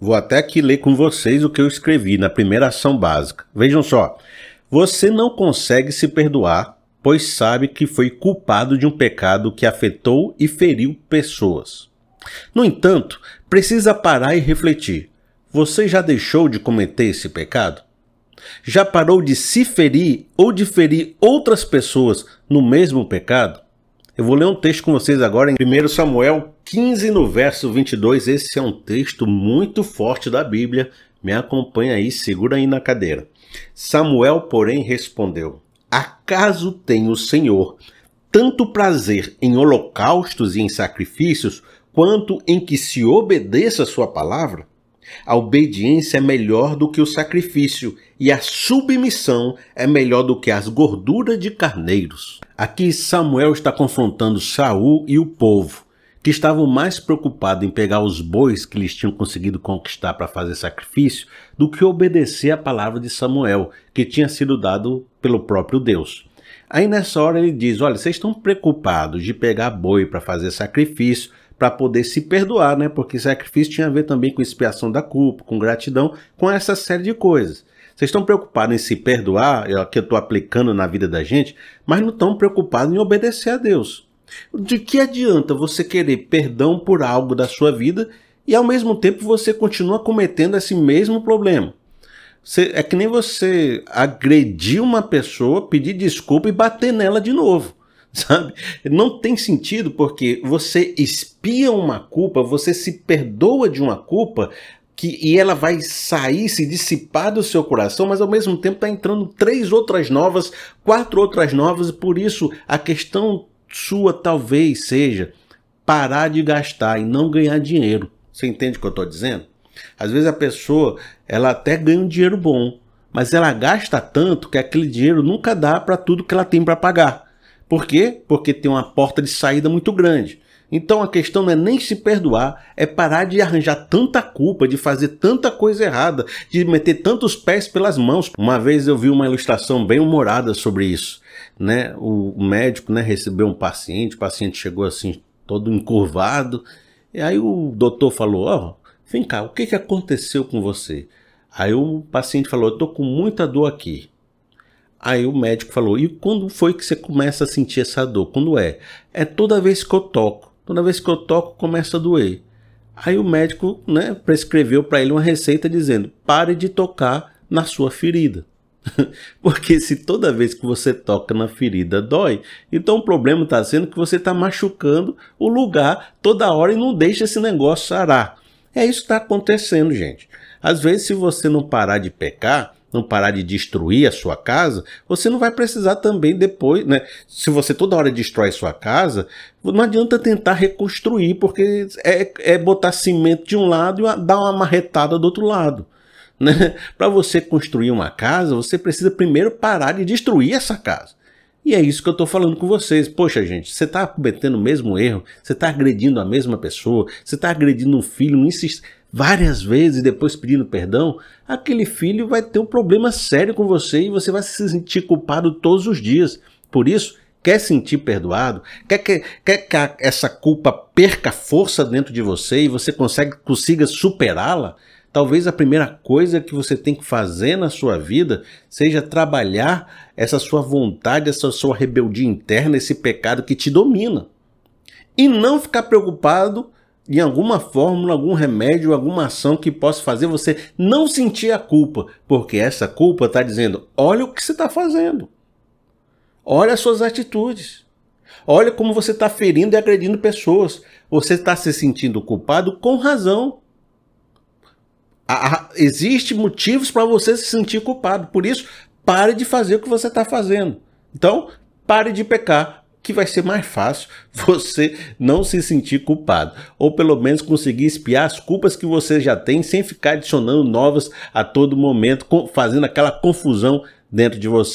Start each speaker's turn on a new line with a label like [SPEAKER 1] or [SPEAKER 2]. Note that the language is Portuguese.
[SPEAKER 1] Vou até aqui ler com vocês o que eu escrevi na primeira ação básica. Vejam só. Você não consegue se perdoar, pois sabe que foi culpado de um pecado que afetou e feriu pessoas. No entanto, precisa parar e refletir. Você já deixou de cometer esse pecado? Já parou de se ferir ou de ferir outras pessoas no mesmo pecado? Eu vou ler um texto com vocês agora em 1 Samuel 15, no verso 22. Esse é um texto muito forte da Bíblia. Me acompanha aí, segura aí na cadeira. Samuel, porém, respondeu: Acaso tem o Senhor tanto prazer em holocaustos e em sacrifícios, quanto em que se obedeça a sua palavra? A obediência é melhor do que o sacrifício, e a submissão é melhor do que as gorduras de carneiros. Aqui Samuel está confrontando Saul e o povo, que estavam mais preocupados em pegar os bois que eles tinham conseguido conquistar para fazer sacrifício, do que obedecer a palavra de Samuel, que tinha sido dado pelo próprio Deus. Aí nessa hora ele diz: Olha, vocês estão preocupados de pegar boi para fazer sacrifício, para poder se perdoar, né? Porque sacrifício tinha a ver também com expiação da culpa, com gratidão, com essa série de coisas. Vocês estão preocupados em se perdoar, é o que eu estou aplicando na vida da gente, mas não estão preocupados em obedecer a Deus. De que adianta você querer perdão por algo da sua vida e ao mesmo tempo você continua cometendo esse mesmo problema? Você, é que nem você agredir uma pessoa, pedir desculpa e bater nela de novo sabe? Não tem sentido porque você espia uma culpa, você se perdoa de uma culpa que, e ela vai sair, se dissipar do seu coração, mas ao mesmo tempo está entrando três outras novas, quatro outras novas, e por isso a questão sua talvez seja parar de gastar e não ganhar dinheiro. Você entende o que eu estou dizendo? Às vezes a pessoa, ela até ganha um dinheiro bom, mas ela gasta tanto que aquele dinheiro nunca dá para tudo que ela tem para pagar. Por quê? Porque tem uma porta de saída muito grande. Então a questão não é nem se perdoar, é parar de arranjar tanta culpa, de fazer tanta coisa errada, de meter tantos pés pelas mãos. Uma vez eu vi uma ilustração bem humorada sobre isso. Né? O médico né, recebeu um paciente, o paciente chegou assim, todo encurvado, e aí o doutor falou: Ó, oh, vem cá, o que, que aconteceu com você? Aí o paciente falou: Eu tô com muita dor aqui. Aí o médico falou: E quando foi que você começa a sentir essa dor? Quando é? É toda vez que eu toco. Toda vez que eu toco, começa a doer. Aí o médico né, prescreveu para ele uma receita dizendo: pare de tocar na sua ferida. Porque se toda vez que você toca na ferida dói, então o problema está sendo que você está machucando o lugar toda hora e não deixa esse negócio sarar. É isso que está acontecendo, gente. Às vezes, se você não parar de pecar, não parar de destruir a sua casa, você não vai precisar também depois, né? Se você toda hora destrói sua casa, não adianta tentar reconstruir, porque é, é botar cimento de um lado e dar uma marretada do outro lado. Né? Para você construir uma casa, você precisa primeiro parar de destruir essa casa. E é isso que eu estou falando com vocês. Poxa, gente, você está cometendo o mesmo erro, você está agredindo a mesma pessoa, você está agredindo um filho, insiste várias vezes depois pedindo perdão, aquele filho vai ter um problema sério com você e você vai se sentir culpado todos os dias. Por isso, quer sentir perdoado, quer que, quer que essa culpa perca força dentro de você e você consegue, consiga superá-la, talvez a primeira coisa que você tem que fazer na sua vida seja trabalhar essa sua vontade, essa sua rebeldia interna, esse pecado que te domina. E não ficar preocupado em alguma fórmula, algum remédio, alguma ação que possa fazer você não sentir a culpa, porque essa culpa está dizendo: olha o que você está fazendo, olha as suas atitudes, olha como você está ferindo e agredindo pessoas, você está se sentindo culpado com razão. Existem motivos para você se sentir culpado, por isso, pare de fazer o que você está fazendo. Então, pare de pecar, que vai ser mais fácil você não se sentir culpado, ou pelo menos conseguir espiar as culpas que você já tem sem ficar adicionando novas a todo momento, fazendo aquela confusão dentro de você.